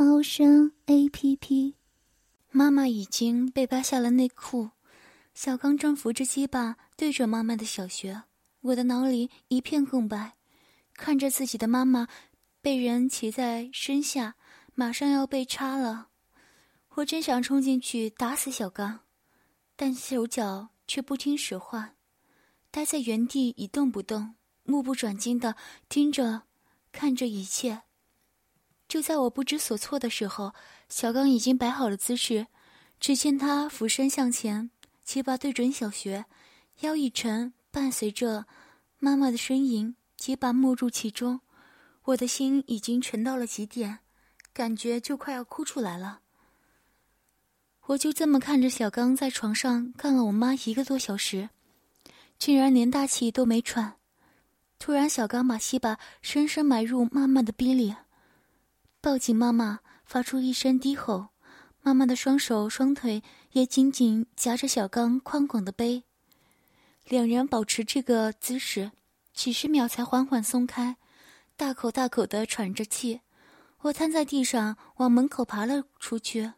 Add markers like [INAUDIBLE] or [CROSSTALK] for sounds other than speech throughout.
猫声 A P P。妈妈已经被扒下了内裤，小刚正扶着鸡巴对着妈妈的小穴，我的脑里一片空白，看着自己的妈妈被人骑在身下，马上要被插了，我真想冲进去打死小刚，但手脚却不听使唤，待在原地一动不动。目不转睛的听着，看着一切。就在我不知所措的时候，小刚已经摆好了姿势。只见他俯身向前，鸡巴对准小穴，腰一沉，伴随着妈妈的呻吟，鸡巴没入其中。我的心已经沉到了极点，感觉就快要哭出来了。我就这么看着小刚在床上干了我妈一个多小时，竟然连大气都没喘。突然，小刚把西巴深深埋入妈妈的逼里，抱紧妈妈，发出一声低吼。妈妈的双手双腿也紧紧夹着小刚宽广的背，两人保持这个姿势，几十秒才缓缓松开，大口大口的喘着气。我瘫在地上，往门口爬了出去，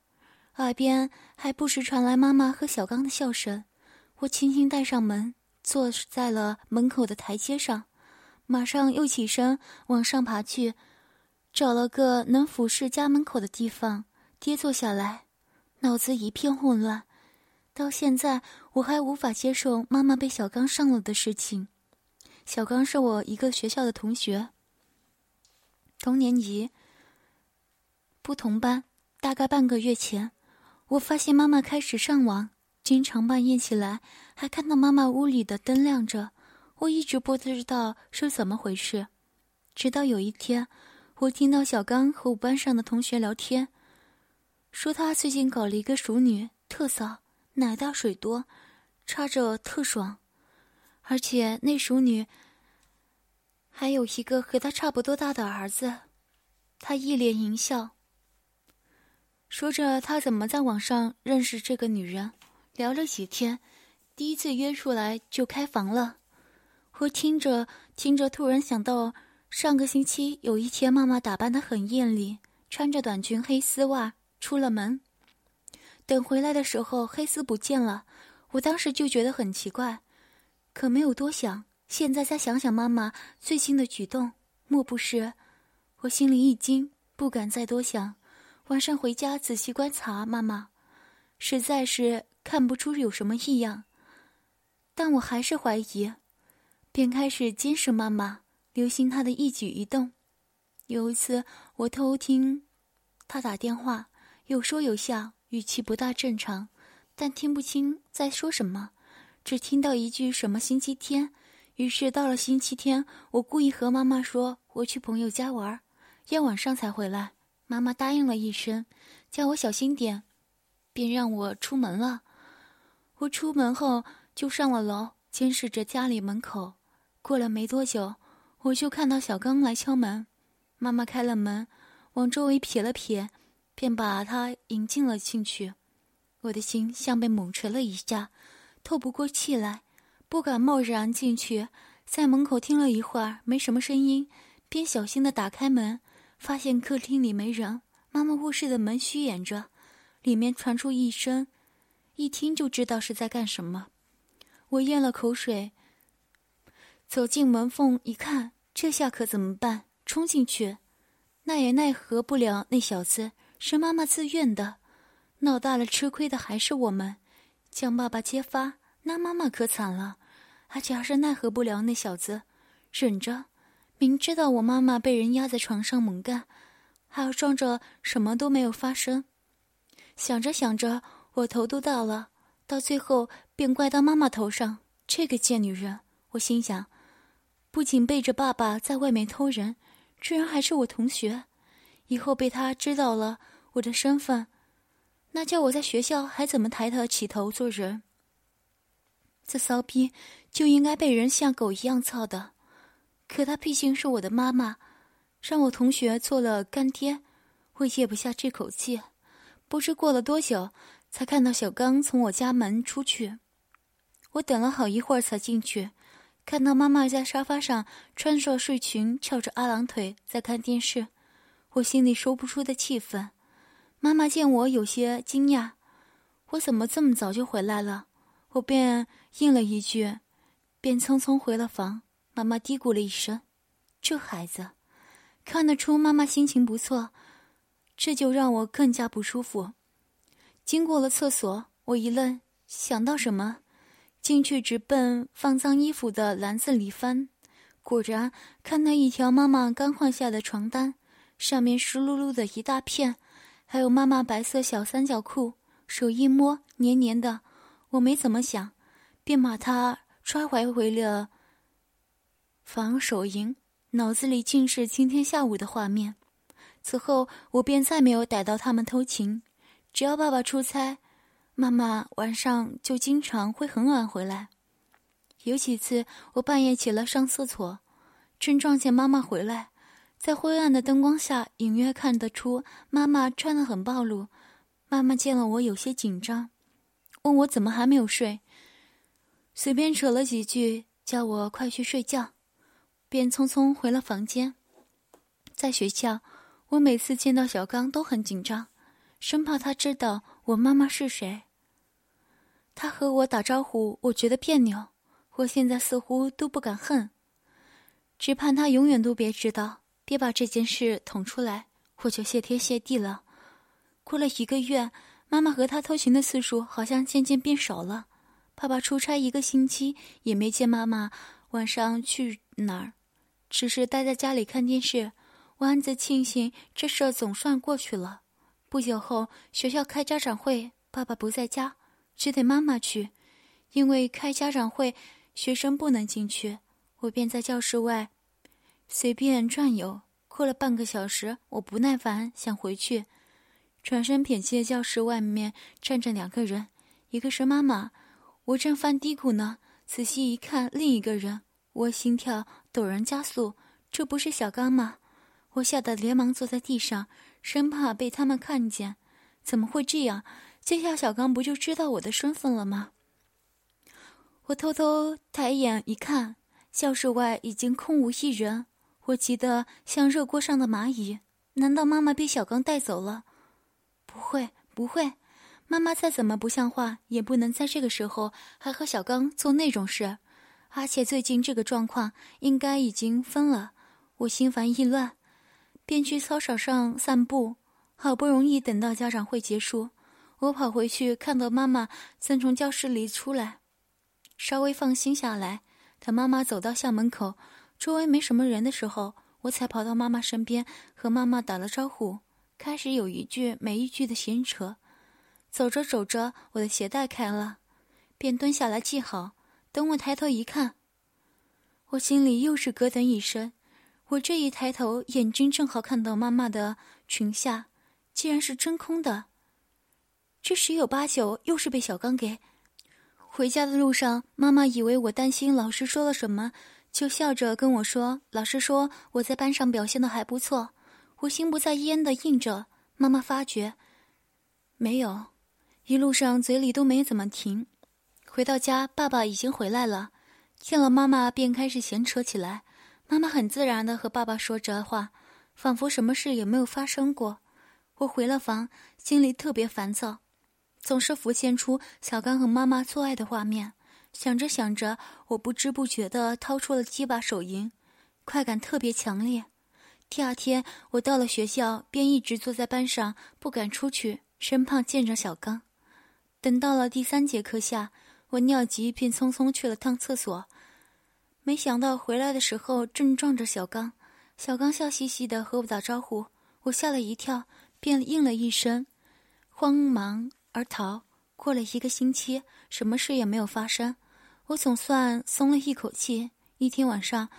耳边还不时传来妈妈和小刚的笑声。我轻轻带上门，坐在了门口的台阶上。马上又起身往上爬去，找了个能俯视家门口的地方跌坐下来，脑子一片混乱。到现在我还无法接受妈妈被小刚上了的事情。小刚是我一个学校的同学，同年级，不同班。大概半个月前，我发现妈妈开始上网，经常半夜起来，还看到妈妈屋里的灯亮着。我一直不知道是怎么回事，直到有一天，我听到小刚和我班上的同学聊天，说他最近搞了一个熟女，特骚，奶大水多，插着特爽，而且那熟女还有一个和他差不多大的儿子。他一脸淫笑，说着他怎么在网上认识这个女人，聊了几天，第一次约出来就开房了。我听着听着，突然想到上个星期有一天，妈妈打扮的很艳丽，穿着短裙、黑丝袜出了门。等回来的时候，黑丝不见了。我当时就觉得很奇怪，可没有多想。现在再想想妈妈最近的举动，莫不是……我心里一惊，不敢再多想。晚上回家仔细观察妈妈，实在是看不出有什么异样，但我还是怀疑。便开始监视妈妈，留心他的一举一动。有一次，我偷听他打电话，有说有笑，语气不大正常，但听不清在说什么，只听到一句“什么星期天”。于是到了星期天，我故意和妈妈说我去朋友家玩，要晚上才回来。妈妈答应了一声，叫我小心点，便让我出门了。我出门后就上了楼，监视着家里门口。过了没多久，我就看到小刚来敲门。妈妈开了门，往周围瞥了瞥，便把他引进了进去。我的心像被猛捶了一下，透不过气来，不敢贸然进去。在门口听了一会儿，没什么声音，便小心的打开门，发现客厅里没人。妈妈卧室的门虚掩着，里面传出一声，一听就知道是在干什么。我咽了口水。走进门缝一看，这下可怎么办？冲进去，那也奈何不了那小子，是妈妈自愿的，闹大了吃亏的还是我们。将爸爸揭发，那妈妈可惨了，而且还是奈何不了那小子，忍着，明知道我妈妈被人压在床上猛干，还要装着什么都没有发生。想着想着，我头都大了，到最后便怪到妈妈头上。这个贱女人，我心想。不仅背着爸爸在外面偷人，居然还是我同学。以后被他知道了，我的身份，那叫我在学校还怎么抬得起头做人？这骚逼就应该被人像狗一样操的。可她毕竟是我的妈妈，让我同学做了干爹，我咽不下这口气。不知过了多久，才看到小刚从我家门出去。我等了好一会儿才进去，看到妈妈在沙发上穿着睡裙，翘着二郎腿在看电视，我心里说不出的气愤。妈妈见我有些惊讶，我怎么这么早就回来了？我便应了一句，便匆匆回了房。妈妈嘀咕了一声：“这孩子，看得出妈妈心情不错。”这就让我更加不舒服。经过了厕所，我一愣，想到什么，进去直奔放脏衣服的篮子里翻。果然，看到一条妈妈刚换下的床单，上面湿漉漉的一大片，还有妈妈白色小三角裤，手一摸，黏黏的。我没怎么想，便把它揣怀回了房手营，脑子里尽是今天下午的画面。此后，我便再没有逮到他们偷情。只要爸爸出差，妈妈晚上就经常会很晚回来。有几次，我半夜起来上厕所，正撞见妈妈回来，在灰暗的灯光下，隐约看得出妈妈穿得很暴露。妈妈见了我，有些紧张，问我怎么还没有睡，随便扯了几句，叫我快去睡觉，便匆匆回了房间。在学校。我每次见到小刚都很紧张，生怕他知道我妈妈是谁。他和我打招呼，我觉得别扭。我现在似乎都不敢恨，只盼他永远都别知道，别把这件事捅出来，我就谢天谢地了。过了一个月，妈妈和他偷情的次数好像渐渐变少了。爸爸出差一个星期也没见妈妈晚上去哪儿，只是待在家里看电视。我暗自庆幸，这事总算过去了。不久后，学校开家长会，爸爸不在家，只得妈妈去。因为开家长会，学生不能进去，我便在教室外随便转悠。过了半个小时，我不耐烦，想回去，转身瞥见教室外面站着两个人，一个是妈妈，我正犯嘀咕呢，仔细一看，另一个人，我心跳陡然加速，这不是小刚吗？我吓得连忙坐在地上，生怕被他们看见。怎么会这样？这下小刚不就知道我的身份了吗？我偷偷抬眼一看，教室外已经空无一人。我急得像热锅上的蚂蚁。难道妈妈被小刚带走了？不会，不会，妈妈再怎么不像话，也不能在这个时候还和小刚做那种事。而且最近这个状况，应该已经分了。我心烦意乱。便去操场上散步，好不容易等到家长会结束，我跑回去，看到妈妈正从教室里出来，稍微放心下来。等妈妈走到校门口，周围没什么人的时候，我才跑到妈妈身边，和妈妈打了招呼，开始有一句没一句的闲扯。走着走着，我的鞋带开了，便蹲下来系好。等我抬头一看，我心里又是咯噔一声。我这一抬头，眼睛正好看到妈妈的裙下，竟然是真空的。这十有八九又是被小刚给。回家的路上，妈妈以为我担心老师说了什么，就笑着跟我说：“老师说我在班上表现的还不错。”我心不在焉的应着。妈妈发觉没有，一路上嘴里都没怎么停。回到家，爸爸已经回来了，见了妈妈便开始闲扯起来。妈妈很自然的和爸爸说着话，仿佛什么事也没有发生过。我回了房，心里特别烦躁，总是浮现出小刚和妈妈做爱的画面。想着想着，我不知不觉的掏出了几把手淫，快感特别强烈。第二天，我到了学校，便一直坐在班上，不敢出去，生怕见着小刚。等到了第三节课下，我尿急，便匆匆去了趟厕所。没想到回来的时候正撞着小刚，小刚笑嘻嘻的和我打招呼，我吓了一跳，便应了一声，慌忙而逃。过了一个星期，什么事也没有发生，我总算松了一口气。一天晚上，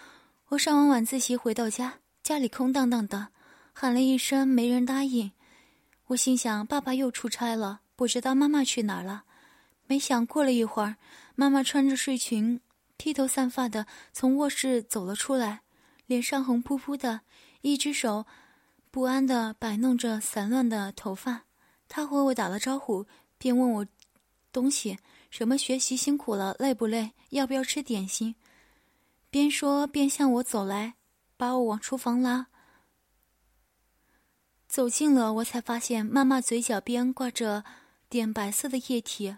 我上完晚自习回到家，家里空荡荡的，喊了一声没人答应，我心想，爸爸又出差了，不知道妈妈去哪儿了。没想过了一会儿，妈妈穿着睡裙，披头散发的从卧室走了出来，脸上红扑扑的，一只手不安的摆弄着散乱的头发。他和我打了招呼，便问我东西，什么学习辛苦了，累不累，要不要吃点心？边说边向我走来，把我往厨房拉。走近了，我才发现妈妈嘴角边挂着点白色的液体。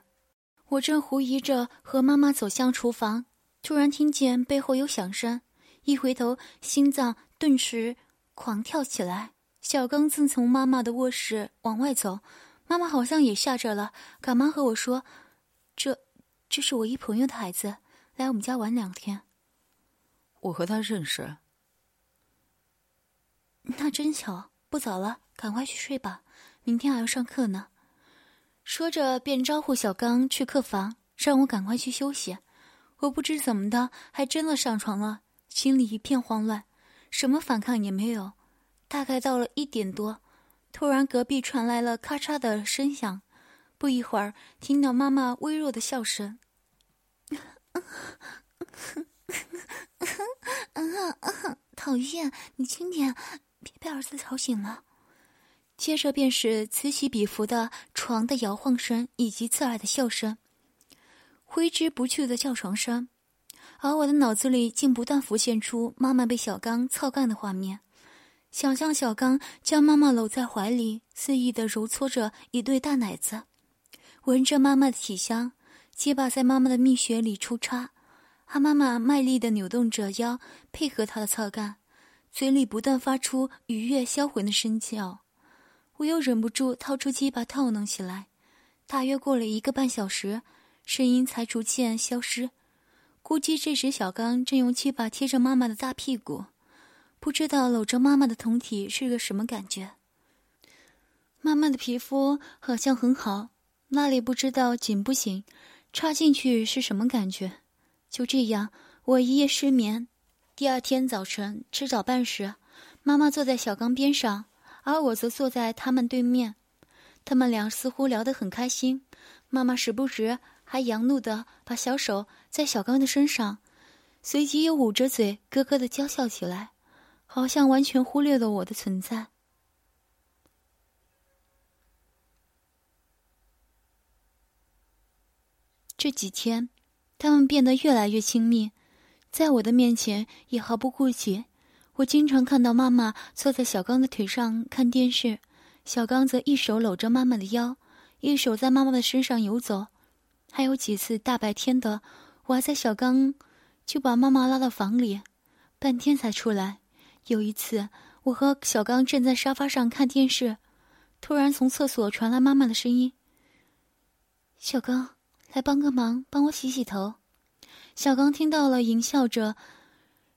我正狐疑着和妈妈走向厨房，突然听见背后有响声，一回头，心脏顿时狂跳起来。小刚正从妈妈的卧室往外走，妈妈好像也吓着了，赶忙和我说：“这，这是我一朋友的孩子，来我们家玩两天。”我和他认识。[LAUGHS] 那真巧，不早了。赶快去睡吧，明天还要上课呢。说着，便招呼小刚去客房，让我赶快去休息。我不知怎么的，还真的上床了，心里一片慌乱，什么反抗也没有。大概到了一点多，突然隔壁传来了咔嚓的声响，不一会儿，听到妈妈微弱的笑声：“ [LAUGHS] 讨厌，你轻点，别被儿子吵醒了。”接着便是此起彼伏的床的摇晃声，以及刺耳的笑声，挥之不去的叫床声，而我的脑子里竟不断浮现出妈妈被小刚操干的画面，想象小刚将妈妈搂在怀里，肆意的揉搓着一对大奶子，闻着妈妈的体香，鸡巴在妈妈的蜜穴里抽插，而妈妈卖力的扭动着腰，配合他的操干，嘴里不断发出愉悦销魂的声叫。我又忍不住掏出鸡巴套弄起来，大约过了一个半小时，声音才逐渐消失。估计这时小刚正用气把贴着妈妈的大屁股，不知道搂着妈妈的酮体是个什么感觉。妈妈的皮肤好像很好，那里不知道紧不紧，插进去是什么感觉？就这样，我一夜失眠。第二天早晨吃早饭时，妈妈坐在小刚边上。而我则坐在他们对面，他们俩似乎聊得很开心。妈妈时不时还佯怒的把小手在小刚的身上，随即又捂着嘴咯咯的娇笑起来，好像完全忽略了我的存在。这几天，他们变得越来越亲密，在我的面前也毫不顾忌。我经常看到妈妈坐在小刚的腿上看电视，小刚则一手搂着妈妈的腰，一手在妈妈的身上游走。还有几次大白天的，我还在小刚就把妈妈拉到房里，半天才出来。有一次，我和小刚正在沙发上看电视，突然从厕所传来妈妈的声音：“小刚，来帮个忙，帮我洗洗头。”小刚听到了，淫笑着。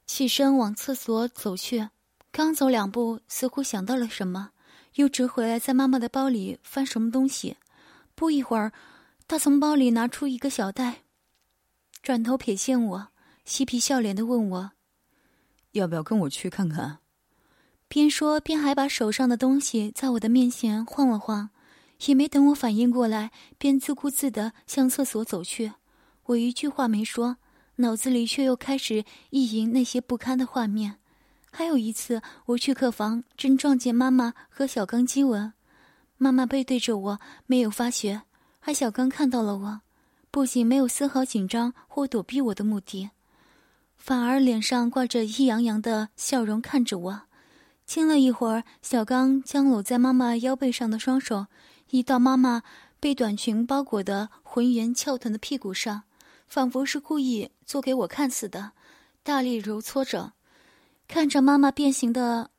起身往厕所走去，刚走两步，似乎想到了什么，又折回来，在妈妈的包里翻什么东西。不一会儿，他从包里拿出一个小袋，转头瞥见我，嬉皮笑脸的问我：“要不要跟我去看看？”边说边还把手上的东西在我的面前晃了晃，也没等我反应过来，便自顾自的向厕所走去。我一句话没说。脑子里却又开始意淫那些不堪的画面。还有一次，我去客房，正撞见妈妈和小刚接吻，妈妈背对着我，没有发觉，而小刚看到了我，不仅没有丝毫紧张或躲避我的目的，反而脸上挂着意洋洋的笑容看着我。亲了一会儿，小刚将搂在妈妈腰背上的双手移到妈妈被短裙包裹的浑圆翘臀的屁股上。仿佛是故意做给我看似的，大力揉搓着，看着妈妈变形的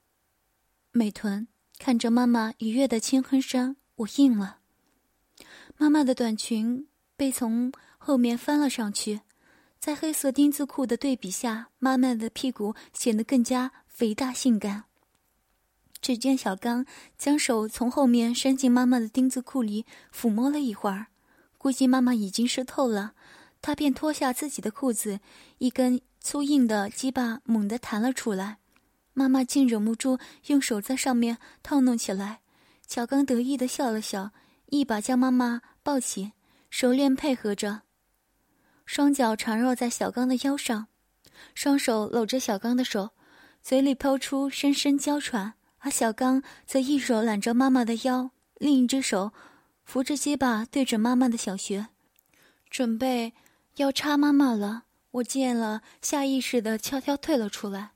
美臀，看着妈妈愉悦的轻哼声，我应了。妈妈的短裙被从后面翻了上去，在黑色丁字裤的对比下，妈妈的屁股显得更加肥大性感。只见小刚将手从后面伸进妈妈的丁字裤里抚摸了一会儿，估计妈妈已经湿透了。他便脱下自己的裤子，一根粗硬的鸡巴猛地弹了出来。妈妈竟忍不住用手在上面套弄起来，小刚得意的笑了笑，一把将妈妈抱起，熟练配合着，双脚缠绕在小刚的腰上，双手搂着小刚的手，嘴里抛出深深娇喘，而小刚则一手揽着妈妈的腰，另一只手扶着鸡巴对准妈妈的小穴，准备要插妈妈了。我见了，下意识的悄悄退了出来。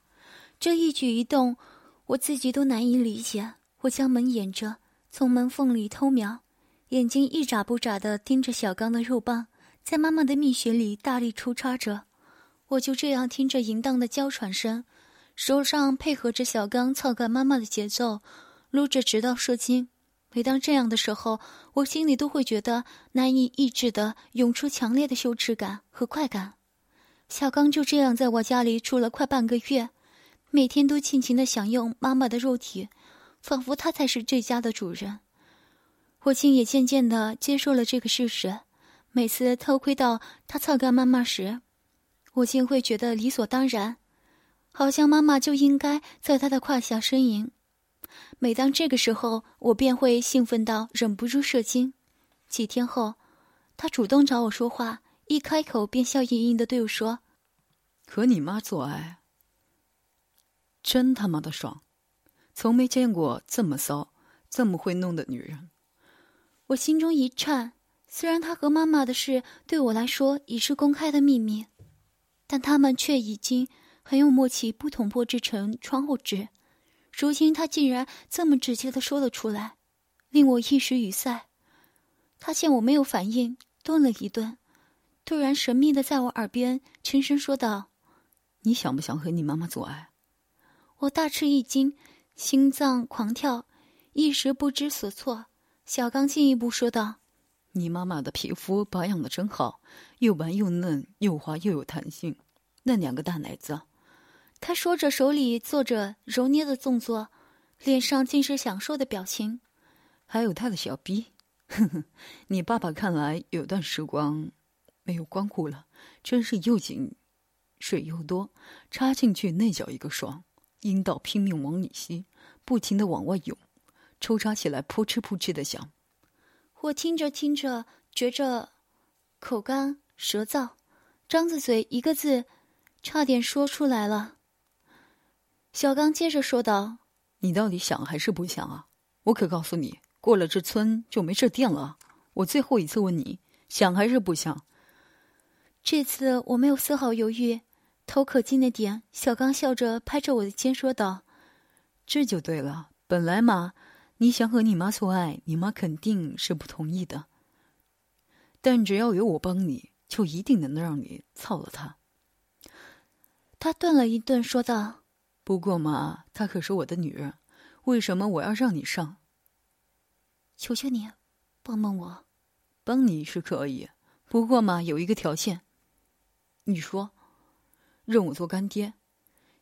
这一举一动，我自己都难以理解。我将门掩着，从门缝里偷瞄，眼睛一眨不眨的盯着小刚的肉棒，在妈妈的蜜穴里大力抽插着。我就这样听着淫荡的娇喘声，手上配合着小刚操干妈妈的节奏，撸着直到射精。每当这样的时候，我心里都会觉得难以抑制的涌出强烈的羞耻感和快感。小刚就这样在我家里住了快半个月，每天都尽情的享用妈妈的肉体，仿佛他才是这家的主人。我竟也渐渐的接受了这个事实。每次偷窥到他操干妈妈时，我竟会觉得理所当然，好像妈妈就应该在他的胯下呻吟。每当这个时候，我便会兴奋到忍不住射精。几天后，他主动找我说话。一开口便笑盈盈的对我说：“和你妈做爱，真他妈的爽，从没见过这么骚、这么会弄的女人。”我心中一颤。虽然他和妈妈的事对我来说已是公开的秘密，但他们却已经很有默契，不捅破这层窗户纸。如今他竟然这么直接的说了出来，令我一时语塞。他见我没有反应，顿了一顿。突然，神秘的在我耳边轻声说道：“你想不想和你妈妈做爱？”我大吃一惊，心脏狂跳，一时不知所措。小刚进一步说道：“你妈妈的皮肤保养的真好，又白又嫩，又滑又有弹性，那两个大奶子。”他说着，手里做着揉捏的动作，脸上尽是享受的表情。还有他的小逼，哼哼，你爸爸看来有段时光。没有光顾了，真是又紧，水又多，插进去那叫一个爽，阴道拼命往里吸，不停的往外涌，抽插起来扑哧扑哧的响。我听着听着，觉着口干舌燥，张着嘴一个字，差点说出来了。小刚接着说道：“你到底想还是不想啊？我可告诉你，过了这村就没这店了。我最后一次问你，想还是不想？”这次我没有丝毫犹豫，头可近的点。小刚笑着拍着我的肩说道：“这就对了。本来嘛，你想和你妈做爱，你妈肯定是不同意的。但只要有我帮你，就一定能让你操了她。”他顿了一顿，说道：“不过嘛，她可是我的女人，为什么我要让你上？求求你，帮帮我。帮你是可以，不过嘛，有一个条件。”你说，认我做干爹？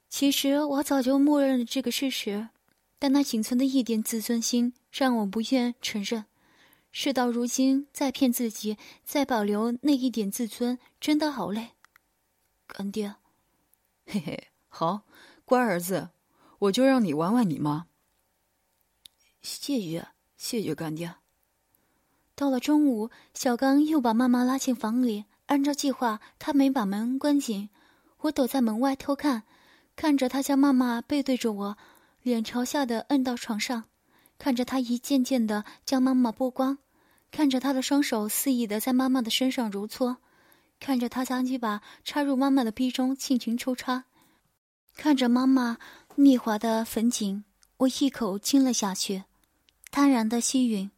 其实我早就默认了这个事实，但那仅存的一点自尊心让我不愿承认。事到如今，再骗自己，再保留那一点自尊，真的好累。干爹，嘿嘿，好，乖儿子，我就让你玩玩你妈。谢谢，谢谢干爹。到了中午，小刚又把妈妈拉进房里。按照计划，他没把门关紧。我躲在门外偷看，看着他家妈妈背对着我，脸朝下的摁到床上，看着他一件件的将妈妈剥光，看着他的双手肆意的在妈妈的身上揉搓，看着他将鸡巴插入妈妈的逼中尽情抽插，看着妈妈蜜滑的粉颈，我一口亲了下去，贪然的吸吮，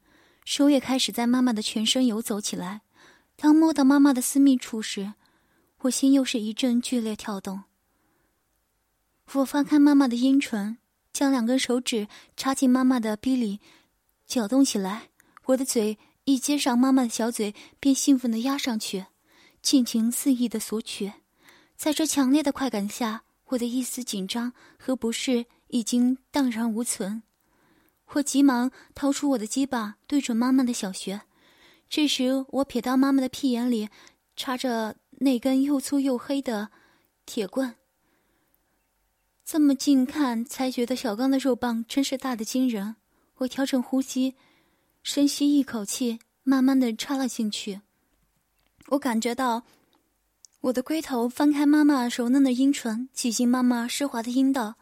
手也开始在妈妈的全身游走起来。当摸到妈妈的私密处时，我心又是一阵剧烈跳动。我翻开妈妈的阴唇，将两根手指插进妈妈的逼里，搅动起来。我的嘴一接上妈妈的小嘴，便兴奋的压上去，尽情肆意的索取。在这强烈的快感下，我的一丝紧张和不适已经荡然无存。我急忙掏出我的鸡巴，对准妈妈的小穴。这时，我瞥到妈妈的屁眼里插着那根又粗又黑的铁棍。这么近看，才觉得小刚的肉棒真是大的惊人。我调整呼吸，深吸一口气，慢慢的插了进去。我感觉到我的龟头翻开妈妈柔嫩的阴唇，挤进妈妈湿滑的阴道，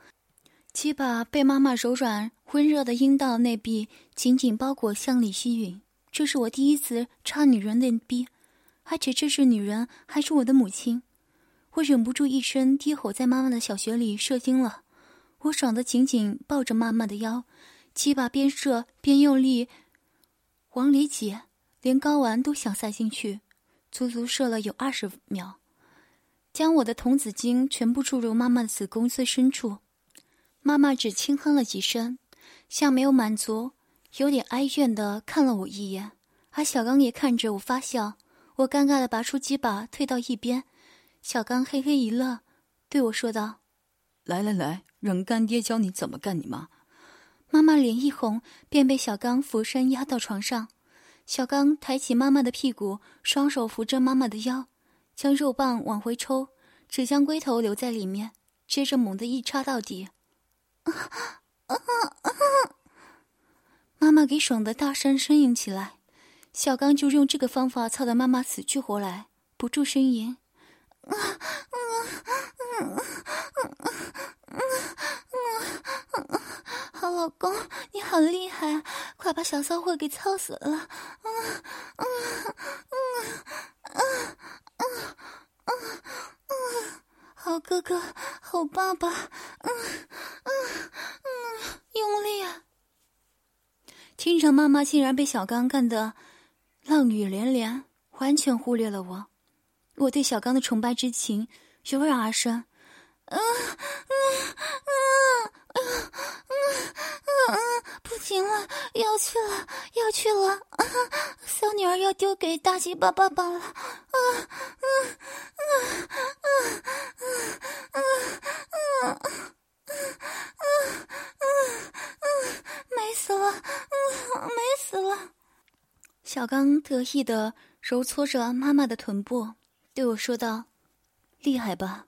鸡巴被妈妈柔软温热的阴道内壁紧紧包裹，向里吸吮。这是我第一次插女人的逼，而且这是女人，还是我的母亲。我忍不住一声低吼，在妈妈的小穴里射精了。我爽得紧紧抱着妈妈的腰。鸡巴边射边用力往里挤，连睾丸都想塞进去，足足射了有二十秒，将我的童子精全部注入妈妈的子宫最深处。妈妈只轻哼了几声，像没有满足，有点哀怨的看了我一眼。而小刚也看着我发笑。我尴尬的拔出鸡巴退到一边，小刚嘿嘿一乐，对我说道：“来来来，让干爹教你怎么干你妈。”妈妈脸一红，便被小刚俯身压到床上。小刚抬起妈妈的屁股，双手扶着妈妈的腰，将肉棒往回抽，只将龟头留在里面，接着猛地一插到底。妈妈给爽的大声呻吟起来，小刚就用这个方法操得妈妈死去活来，不住呻吟。好老公，你好厉害，快把小骚货给操死了！啊啊啊啊啊啊啊，好哥哥，好爸爸，嗯嗯嗯，用力啊！听着，妈妈竟然被小刚干得浪语连连，完全忽略了我。我对小刚的崇拜之情油然而生。嗯嗯嗯嗯嗯嗯，不行了，要去了，要去了！啊小女儿要丢给大鸡巴爸爸了！嗯嗯嗯嗯嗯嗯嗯嗯嗯嗯，美死了！美死了！小刚得意的揉搓着妈妈的臀部，对我说道：“厉害吧？”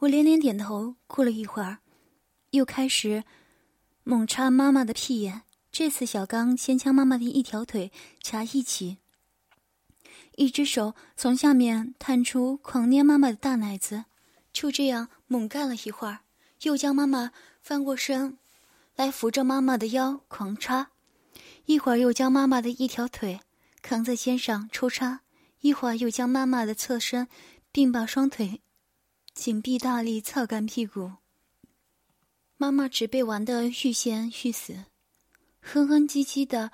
我连连点头。过了一会儿，又开始猛插妈妈的屁眼。这次小刚先将妈妈的一条腿掐一起，一只手从下面探出，狂捏妈妈的大奶子。就这样猛干了一会儿，又将妈妈翻过身来扶着妈妈的腰狂插。一会儿又将妈妈的一条腿扛在肩上抽插，一会儿又将妈妈的侧身，并把双腿。紧闭大力操干屁股，妈妈只被玩得欲仙欲死，哼哼唧唧的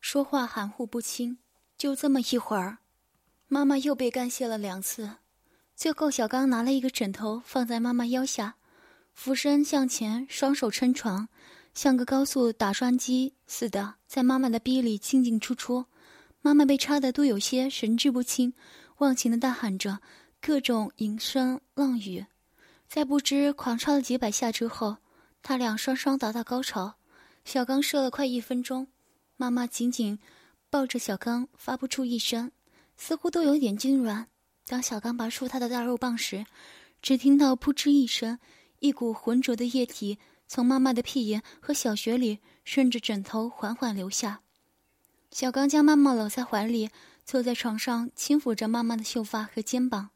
说话含糊不清。就这么一会儿，妈妈又被干泄了两次。最后，小刚拿了一个枕头放在妈妈腰下，俯身向前，双手撑床，像个高速打桩机似的在妈妈的逼里进进出出。妈妈被插的都有些神志不清，忘情的大喊着。各种淫声浪语，在不知狂插了几百下之后，他俩双双达到高潮。小刚射了快一分钟，妈妈紧紧抱着小刚，发不出一声，似乎都有点痉挛。当小刚拔出他的大肉棒时，只听到扑哧一声，一股浑浊的液体从妈妈的屁眼和小穴里顺着枕头缓缓流下。小刚将妈妈搂在怀里，坐在床上，轻抚着妈妈的秀发和肩膀。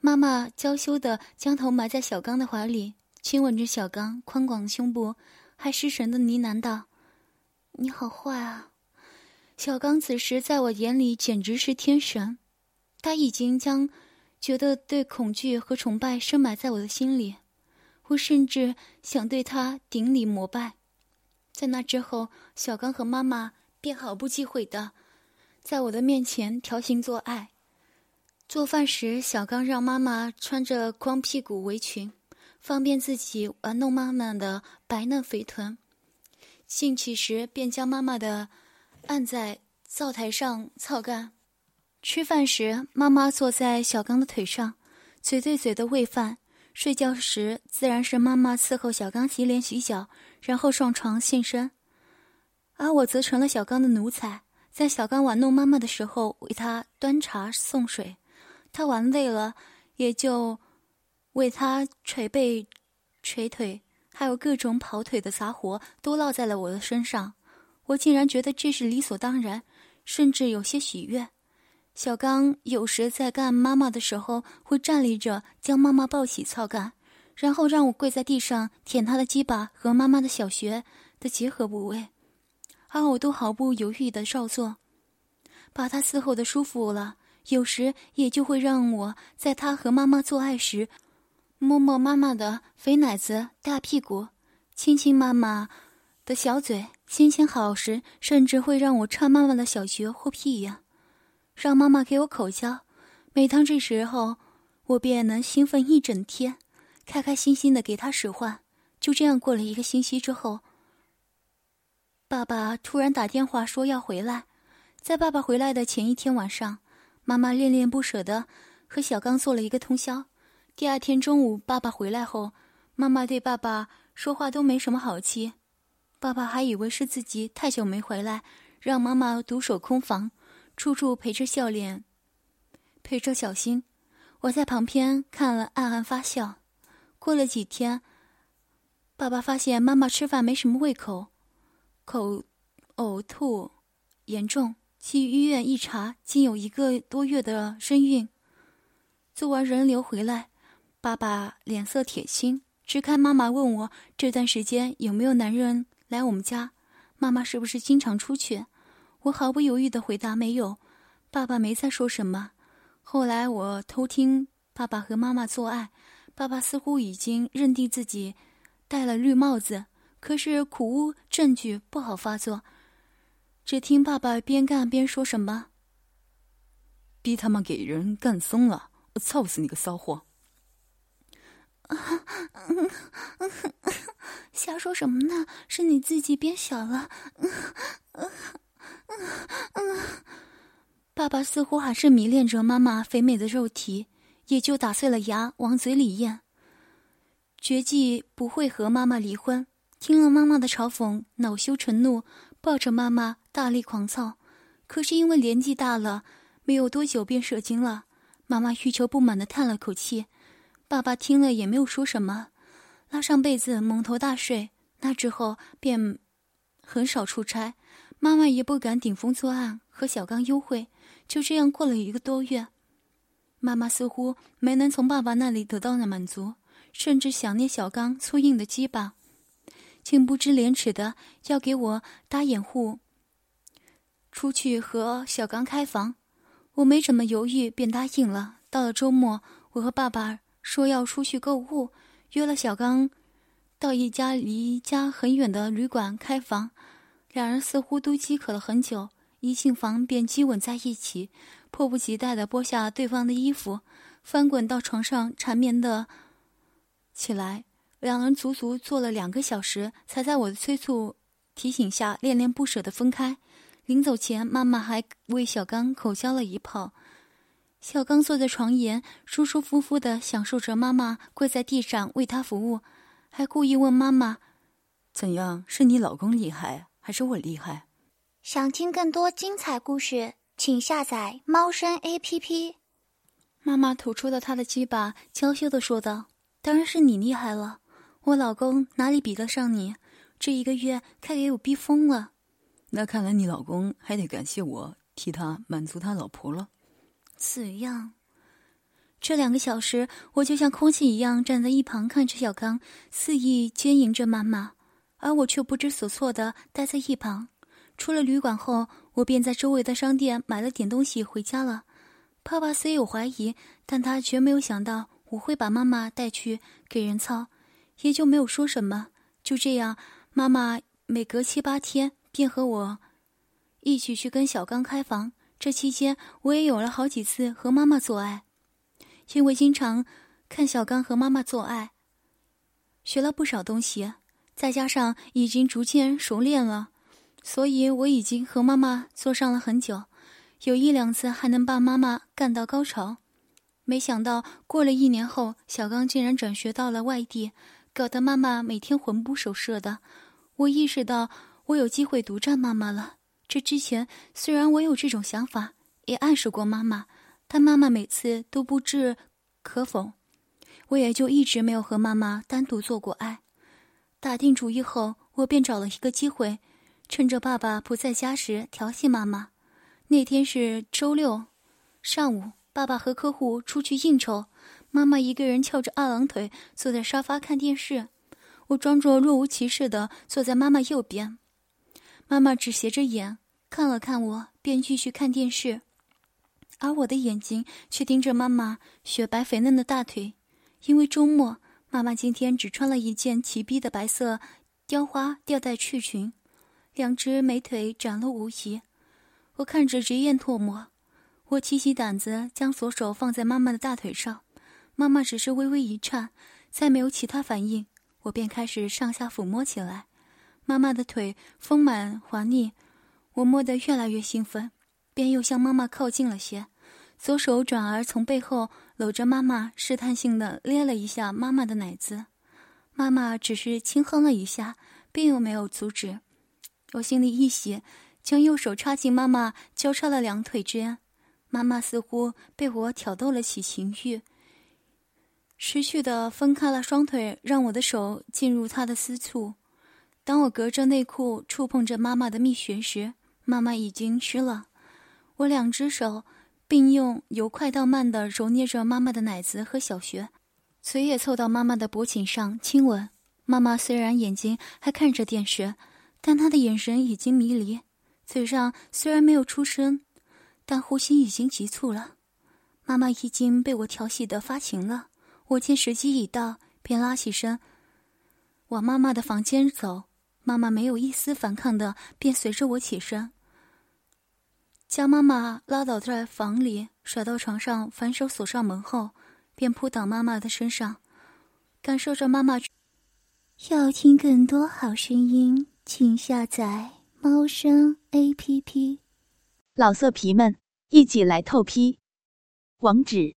妈妈娇羞的将头埋在小刚的怀里，亲吻着小刚宽广的胸部，还失神的呢喃道：“你好坏啊！”小刚此时在我眼里简直是天神，他已经将觉得对恐惧和崇拜深埋在我的心里，我甚至想对他顶礼膜拜。在那之后，小刚和妈妈便毫不忌讳的在我的面前调情做爱。做饭时，小刚让妈妈穿着光屁股围裙，方便自己玩弄妈妈的白嫩肥臀。兴起时，便将妈妈的按在灶台上操干。吃饭时，妈妈坐在小刚的腿上，嘴对嘴的喂饭。睡觉时，自然是妈妈伺候小刚洗脸洗脚，然后上床现身，而我则成了小刚的奴才，在小刚玩弄妈妈的时候，为他端茶送水。他玩累了，也就为他捶背、捶腿，还有各种跑腿的杂活都落在了我的身上，我竟然觉得这是理所当然，甚至有些喜悦。小刚有时在干妈妈的时候，会站立着将妈妈抱起操干，然后让我跪在地上舔他的鸡巴和妈妈的小穴的结合部位，而我都毫不犹豫的照做，把他伺候的舒服了。有时也就会让我在他和妈妈做爱时，摸摸妈妈的肥奶子、大屁股，亲亲妈妈的小嘴。心情好时，甚至会让我插妈妈的小穴或屁眼。让妈妈给我口交，每当这时候，我便能兴奋一整天，开开心心的给她使唤。就这样过了一个星期之后，爸爸突然打电话说要回来。在爸爸回来的前一天晚上，妈妈恋恋不舍的和小刚做了一个通宵。第二天中午，爸爸回来后，妈妈对爸爸说话都没什么好气。爸爸还以为是自己太久没回来，让妈妈独守空房。处处陪着笑脸，陪着小心。我在旁边看了，暗暗发笑。过了几天，爸爸发现妈妈吃饭没什么胃口，口呕吐严重，去医院一查，竟有一个多月的身孕。做完人流回来，爸爸脸色铁青，支开妈妈问我这段时间有没有男人来我们家，妈妈是不是经常出去？我毫不犹豫的回答：“没有。”爸爸没再说什么。后来我偷听爸爸和妈妈做爱，爸爸似乎已经认定自己戴了绿帽子，可是苦无证据，不好发作。只听爸爸边干边说什么：“逼他妈给人干松了，操死你个骚货！”瞎说什么呢？是你自己变小了。爸爸似乎还是迷恋着妈妈肥美的肉体，也就打碎了牙往嘴里咽。绝技不会和妈妈离婚。听了妈妈的嘲讽，恼羞成怒，抱着妈妈大力狂操。可是因为年纪大了，没有多久便射精了。妈妈欲求不满的叹了口气，爸爸听了也没有说什么，拉上被子蒙头大睡。那之后便很少出差。妈妈也不敢顶风作案，和小刚幽会。就这样过了一个多月，妈妈似乎没能从爸爸那里得到的满足，甚至想念小刚粗硬的鸡巴，竟不知廉耻的要给我搭掩护，出去和小刚开房。我没怎么犹豫，便答应了。到了周末，我和爸爸说要出去购物，约了小刚到一家离家很远的旅馆开房。两人似乎都饥渴了很久，一进房便激吻在一起，迫不及待地剥下对方的衣服，翻滚到床上缠绵的起来。两人足足坐了两个小时，才在我的催促提醒下恋恋不舍的分开。临走前，妈妈还为小刚口交了一炮。小刚坐在床沿，舒舒服服地享受着妈妈跪在地上为他服务，还故意问妈妈：“怎样？是你老公厉害？”还是我厉害。想听更多精彩故事，请下载猫声 A P P。妈妈吐出了她的鸡巴，娇羞的说道：“当然是你厉害了，我老公哪里比得上你？这一个月快给我逼疯了。”那看来你老公还得感谢我替他满足他老婆了。怎样？这两个小时，我就像空气一样站在一旁看着小刚肆意奸淫着妈妈。而我却不知所措的待在一旁。出了旅馆后，我便在周围的商店买了点东西回家了。爸爸虽有怀疑，但他绝没有想到我会把妈妈带去给人操，也就没有说什么。就这样，妈妈每隔七八天便和我一起去跟小刚开房。这期间，我也有了好几次和妈妈做爱，因为经常看小刚和妈妈做爱，学了不少东西。再加上已经逐渐熟练了，所以我已经和妈妈做上了很久，有一两次还能把妈妈干到高潮。没想到过了一年后，小刚竟然转学到了外地，搞得妈妈每天魂不守舍的。我意识到我有机会独占妈妈了。这之前虽然我有这种想法，也暗示过妈妈，但妈妈每次都不置可否，我也就一直没有和妈妈单独做过爱。打定主意后，我便找了一个机会，趁着爸爸不在家时调戏妈妈。那天是周六上午，爸爸和客户出去应酬，妈妈一个人翘着二郎腿坐在沙发看电视。我装作若无其事的坐在妈妈右边，妈妈只斜着眼看了看我，便继续看电视，而我的眼睛却盯着妈妈雪白肥嫩的大腿，因为周末。妈妈今天只穿了一件齐逼的白色雕花吊带赤裙，两只美腿展露无遗。我看着直咽唾沫。我提起胆子，将左手放在妈妈的大腿上，妈妈只是微微一颤，再没有其他反应。我便开始上下抚摸起来。妈妈的腿丰满滑腻，我摸得越来越兴奋，便又向妈妈靠近了些。左手转而从背后搂着妈妈，试探性的捏了一下妈妈的奶子。妈妈只是轻哼了一下，并又没有阻止。我心里一喜，将右手插进妈妈交叉的两腿间。妈妈似乎被我挑逗了起情欲，识趣的分开了双腿，让我的手进入她的私处。当我隔着内裤触碰着妈妈的蜜穴时，妈妈已经湿了。我两只手。并用由快到慢的揉捏着妈妈的奶子和小穴，嘴也凑到妈妈的脖颈上亲吻。妈妈虽然眼睛还看着电视，但她的眼神已经迷离，嘴上虽然没有出声，但呼吸已经急促了。妈妈已经被我调戏的发情了，我见时机已到，便拉起身往妈妈的房间走。妈妈没有一丝反抗的，便随着我起身。将妈妈拉倒在房里，甩到床上，反手锁上门后，便扑倒妈妈的身上，感受着妈妈。要听更多好声音，请下载猫声 A P P。老色皮们，一起来透批！网址